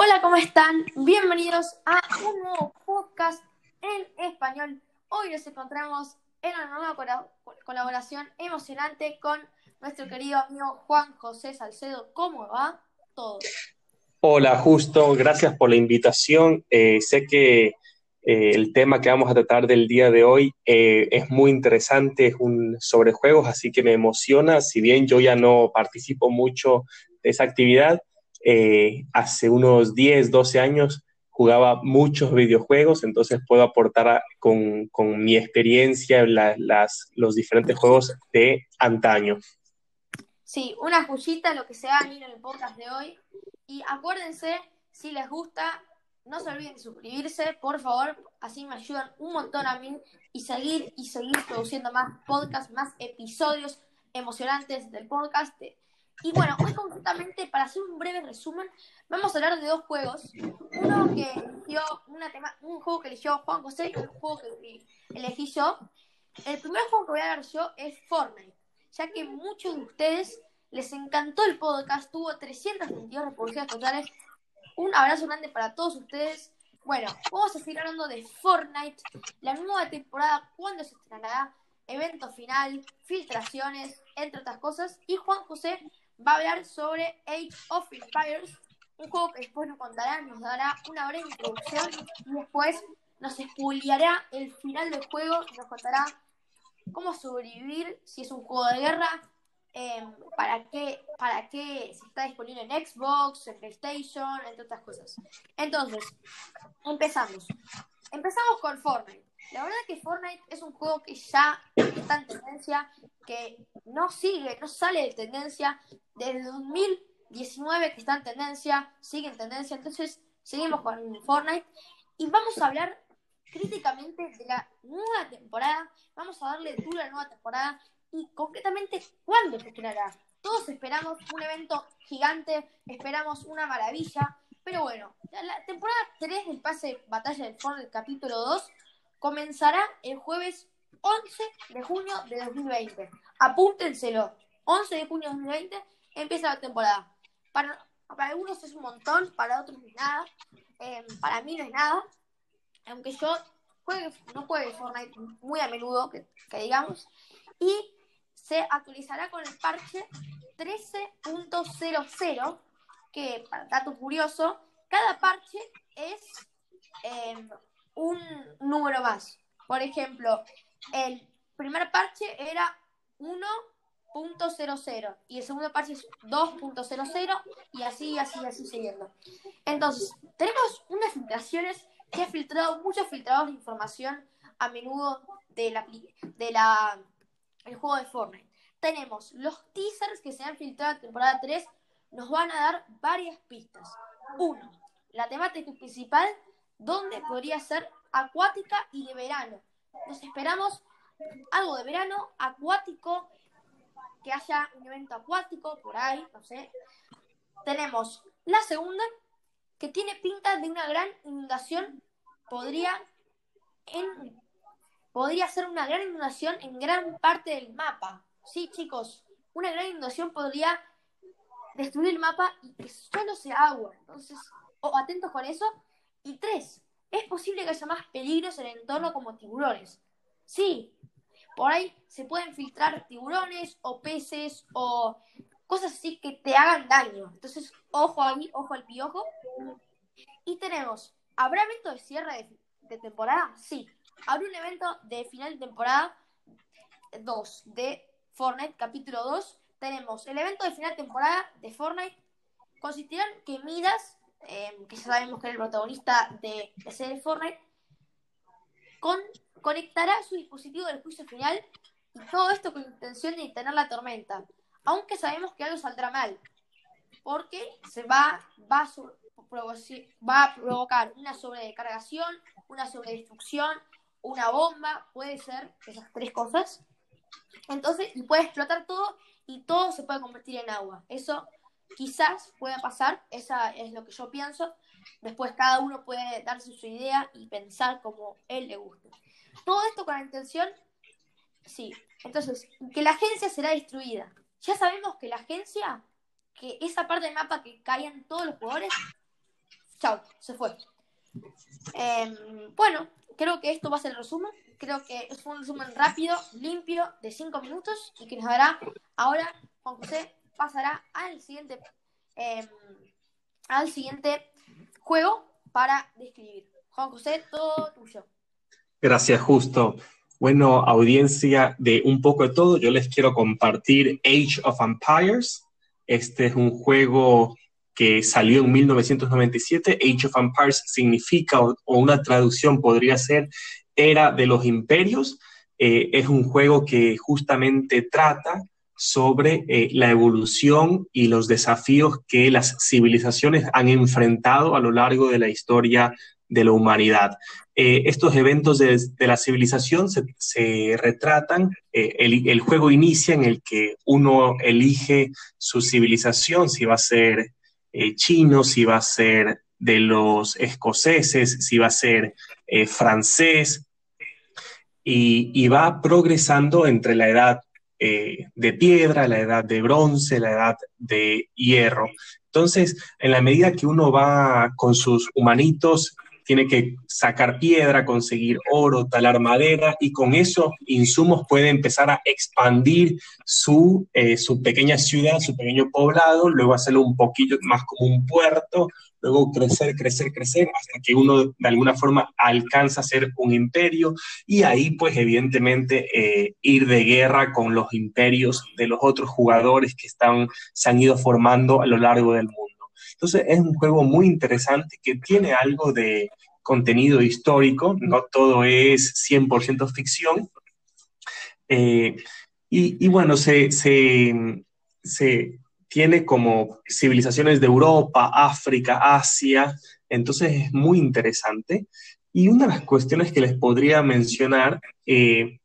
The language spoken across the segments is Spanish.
Hola, ¿cómo están? Bienvenidos a un nuevo podcast en español. Hoy nos encontramos en una nueva colaboración emocionante con nuestro querido amigo Juan José Salcedo. ¿Cómo va todo? Hola, Justo, gracias por la invitación. Eh, sé que eh, el tema que vamos a tratar del día de hoy eh, es muy interesante, es un sobre juegos, así que me emociona. Si bien yo ya no participo mucho de esa actividad, eh, hace unos 10, 12 años jugaba muchos videojuegos, entonces puedo aportar con, mi experiencia las, los diferentes juegos de antaño. Sí, una joyita, lo que se va a en el podcast de hoy. Y acuérdense, si les gusta, no se olviden de suscribirse, por favor, así me ayudan un montón a mí y seguir y seguir produciendo más podcasts, más episodios emocionantes del podcast. Y bueno, hoy concretamente, para hacer un breve resumen, vamos a hablar de dos juegos. Uno que eligió una tema, un juego que eligió Juan José y un juego que elegí yo. El primer juego que voy a hablar yo es Fortnite, ya que muchos de ustedes les encantó el podcast, tuvo 322 reproducciones totales. Un abrazo grande para todos ustedes. Bueno, vamos a seguir hablando de Fortnite, la nueva temporada, cuándo se estrenará, evento final, filtraciones, entre otras cosas. Y Juan José va a hablar sobre Age of Empires, un juego que después nos contará, nos dará una breve introducción y después nos spoileará el final del juego y nos contará cómo sobrevivir si es un juego de guerra, em, para qué, para qué si está disponible en Xbox, en PlayStation, entre otras cosas. Entonces, empezamos. Empezamos con Fortnite. La verdad es que Fortnite es un juego que ya está en tendencia, que no sigue, no sale de tendencia. Desde 2019 que está en tendencia, sigue en tendencia. Entonces, seguimos con Fortnite. Y vamos a hablar críticamente de la nueva temporada. Vamos a darle duro a la nueva temporada. Y concretamente, ¿cuándo se estrenará? Todos esperamos un evento gigante, esperamos una maravilla. Pero bueno, la temporada 3 del pase Batalla del Fortnite capítulo 2 comenzará el jueves 11 de junio de 2020. Apúntenselo. 11 de junio de 2020 empieza la temporada. Para, algunos es un montón, para otros es nada. Em, para mí no es nada. Aunque yo juegue, no juegue Fortnite muy a menudo, que, digamos. Y se actualizará con el parche 13.00, que para dato curioso, cada parche es eh, un número más. Por ejemplo, el primer parche era 1.00 y el segundo parche es 2.00 y así, así, así siguiendo. Entonces, tenemos unas filtraciones que ha filtrado muchos filtradores de información a menudo de la, de la el juego de Fortnite. Tenemos los teasers que se han filtrado en temporada 3 nos van a dar varias pistas. Uno, la temática principal ¿Dónde podría ser acuática y de verano. Nos esperamos algo de verano, acuático, que haya un evento acuático por ahí, no sé. Tenemos la segunda, que tiene pinta de una gran inundación, podría, en, podría ser una gran inundación en gran parte del mapa. Sí, chicos, una gran inundación podría destruir el mapa y que solo sea agua. Entonces, atentos con eso. Y tres, es posible que haya más peligros en el entorno como tiburones. Sí, por ahí se pueden filtrar tiburones o peces o cosas así que te hagan daño. Entonces, ojo ahí, ojo al piojo. Y tenemos, ¿habrá evento de cierre de, temporada? Sí. Habrá un evento de final de temporada 2 de Fortnite, capítulo 2. Tenemos el evento de final de temporada de Fortnite. Consistirán que Midas Em, que ya sabemos que es el protagonista de la serie con, conectará su dispositivo del juicio final y todo esto con intención de detener la tormenta. Aunque sabemos que algo saldrá mal, porque se va, va, a, va a provocar una sobrecargación, una sobredestrucción, una bomba, puede ser esas tres cosas. Entonces, y puede explotar todo y todo se puede convertir en agua. Eso quizás pueda pasar, esa es lo que yo pienso. Después cada uno puede darse su idea y pensar como él le guste. Todo esto con la intención, sí. Entonces, que la agencia será destruida. Ya sabemos que la agencia, que esa parte del mapa que caían todos los jugadores, chao, se fue. Em, bueno, creo que esto va a ser el resumen. Creo que es un resumen rápido, limpio, de 5 minutos y que nos dará ahora Juan José pasará al siguiente em, al siguiente juego para describir. Juan José, todo tuyo. Gracias, Justo. Bueno, audiencia de un poco de todo, yo les quiero compartir Age of Empires. Este es un juego que salió en 1997. Age of Empires significa, o, una traducción podría ser, Era de los Imperios. Eh, es un juego que justamente trata sobre eh, la evolución y los desafíos que las civilizaciones han enfrentado a lo largo de la historia de la humanidad. Eh, estos eventos de, la civilización se, retratan, eh, el, juego inicia en el que uno elige su civilización, si va a ser chino, si va a ser de los escoceses, si va a ser francés, y, y va progresando entre la edad eh, de piedra, la edad de bronce, la edad de hierro. Entonces, en la medida que uno va con sus humanitos, tiene que sacar piedra, conseguir oro, talar madera y con esos insumos puede empezar a expandir su, eh, su pequeña ciudad, su pequeño poblado, luego hacerlo un poquito más como un puerto, luego crecer, crecer, crecer, hasta que uno de alguna forma alcanza a ser un imperio y ahí pues evidentemente eh, ir de guerra con los imperios de los otros jugadores que están, se han ido formando a lo largo del mundo. Entonces es un juego muy interesante que tiene algo de contenido histórico, no todo es 100% ficción. Eh, y, bueno, se, tiene como civilizaciones de Europa, África, Asia, entonces es muy interesante. Y una de las cuestiones que les podría mencionar eh,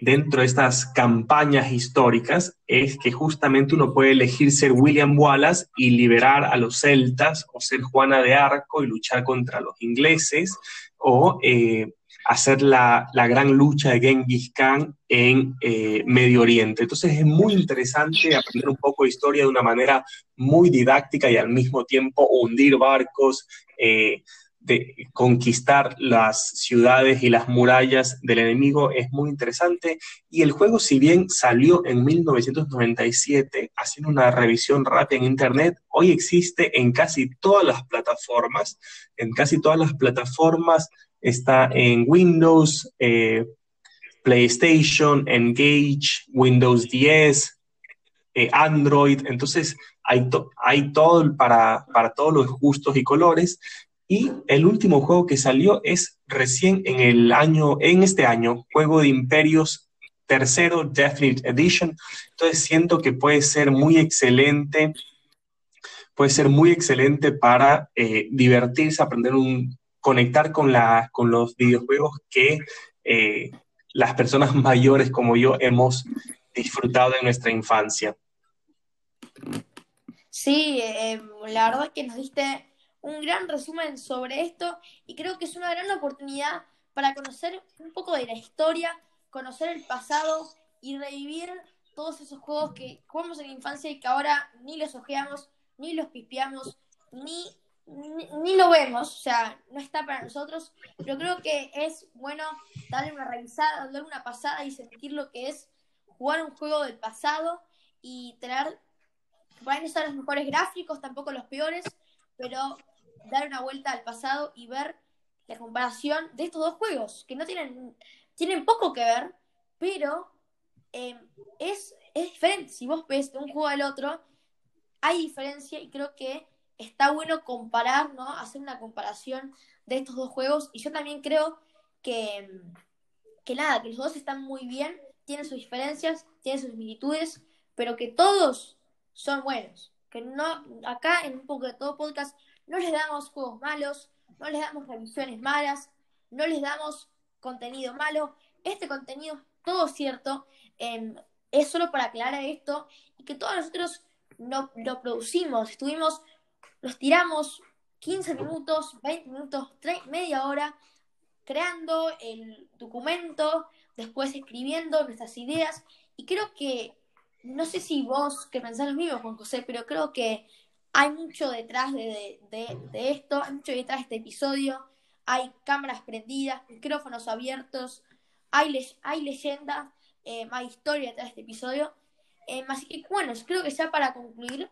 dentro de estas campañas históricas es que justamente uno puede elegir ser William Wallace y liberar a los celtas, o ser Juana de Arco y luchar contra los ingleses, o eh, hacer la, gran lucha de Genghis Khan en eh, Medio Oriente. Entonces es muy interesante aprender un poco de historia de una manera muy didáctica y al mismo tiempo hundir barcos, eh, de conquistar las ciudades y las murallas del enemigo es muy interesante. Y el juego, si bien salió en 1997, haciendo una revisión rápida en Internet, hoy existe en casi todas las plataformas, en casi todas las plataformas está en Windows, eh, PlayStation, Engage, Windows 10, eh, Android. Entonces, hay, hay todo para, para todos los gustos y colores. Y el último juego que salió es recién en el año, en este año, Juego de Imperios tercero, Definite Edition. Entonces siento que puede ser muy excelente, puede ser muy excelente para eh, divertirse, aprender un, conectar con, la, con los videojuegos que eh, las personas mayores como yo hemos disfrutado en nuestra infancia. Sí, eh, la verdad que nos diste un gran resumen sobre esto y creo que es una gran oportunidad para conocer un poco de la historia, conocer el pasado y revivir todos esos juegos que jugamos en la infancia y que ahora ni los ojeamos, ni los pispeamos, ni ni, lo vemos, o sea, no está para nosotros, pero creo que es bueno darle una revisada, darle una pasada y sentir lo que es jugar un juego del pasado y tener, pueden estar los mejores gráficos, tampoco los peores, pero dar una vuelta al pasado y ver la comparación de estos dos juegos, que no tienen, tienen poco que ver, pero em, es, es diferente. Si vos ves de un juego al otro, hay diferencia y creo que está bueno comparar, ¿no? Hacer una comparación de estos dos juegos. Y yo también creo que, que nada, que los dos están muy bien, tienen sus diferencias, tienen sus similitudes, pero que todos son buenos. Que no, acá en un poco de todo podcast, no les damos juegos malos, no les damos revisiones malas, no les damos contenido malo. Este contenido es todo cierto. Em, es solo para aclarar esto y que todos nosotros no, lo producimos. Estuvimos los tiramos 15 minutos, 20 minutos, media hora creando el documento, después escribiendo nuestras ideas y creo que, no sé si vos que pensás lo mismo, Juan José, pero creo que Hay mucho detrás de, esto, hay mucho detrás de este episodio. Hay cámaras prendidas, micrófonos abiertos, hay, hay leyendas, eh, hay historia detrás de este episodio. Eh, así que bueno, creo que ya para concluir,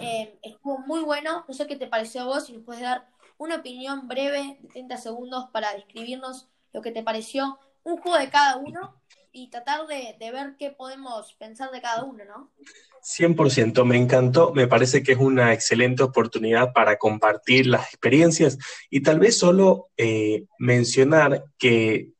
eh, estuvo muy bueno. No sé qué te pareció a vos, si nos puedes dar una opinión breve de 30 segundos para describirnos lo que te pareció un juego de cada uno y tratar de, ver qué podemos pensar de cada uno, ¿no? 100%, me encantó, me parece que es una excelente oportunidad para compartir las experiencias y tal vez solo eh, mencionar que,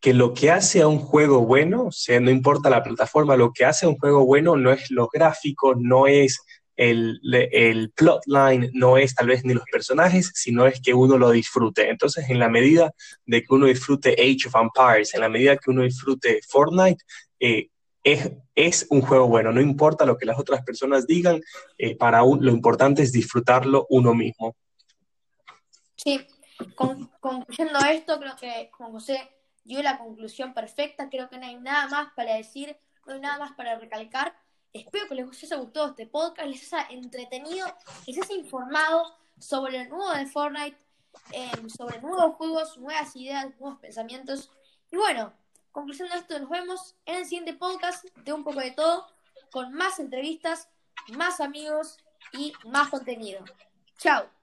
que lo que hace a un juego bueno, o sea, no importa la plataforma, lo que hace a un juego bueno no es los gráficos, no es el, el plotline no es tal vez ni los personajes, sino es que uno lo disfrute. Entonces, en la medida de que uno disfrute Age of Empires, en la medida que uno disfrute Fortnite, eh, es, es, un juego bueno, no importa lo que las otras personas digan, eh, para un, lo importante es disfrutarlo uno mismo. Sí, concluyendo esto, creo que Juan José dio la conclusión perfecta, creo que no hay nada más para decir, no hay nada más para recalcar. Espero que les haya gustado este podcast, les haya entretenido, les haya informado sobre el nuevo de Fortnite, em, sobre nuevos juegos, nuevas ideas, nuevos pensamientos. Y bueno, conclusión de esto, nos vemos en el siguiente podcast de un poco de todo, con más entrevistas, más amigos y más contenido. Chao.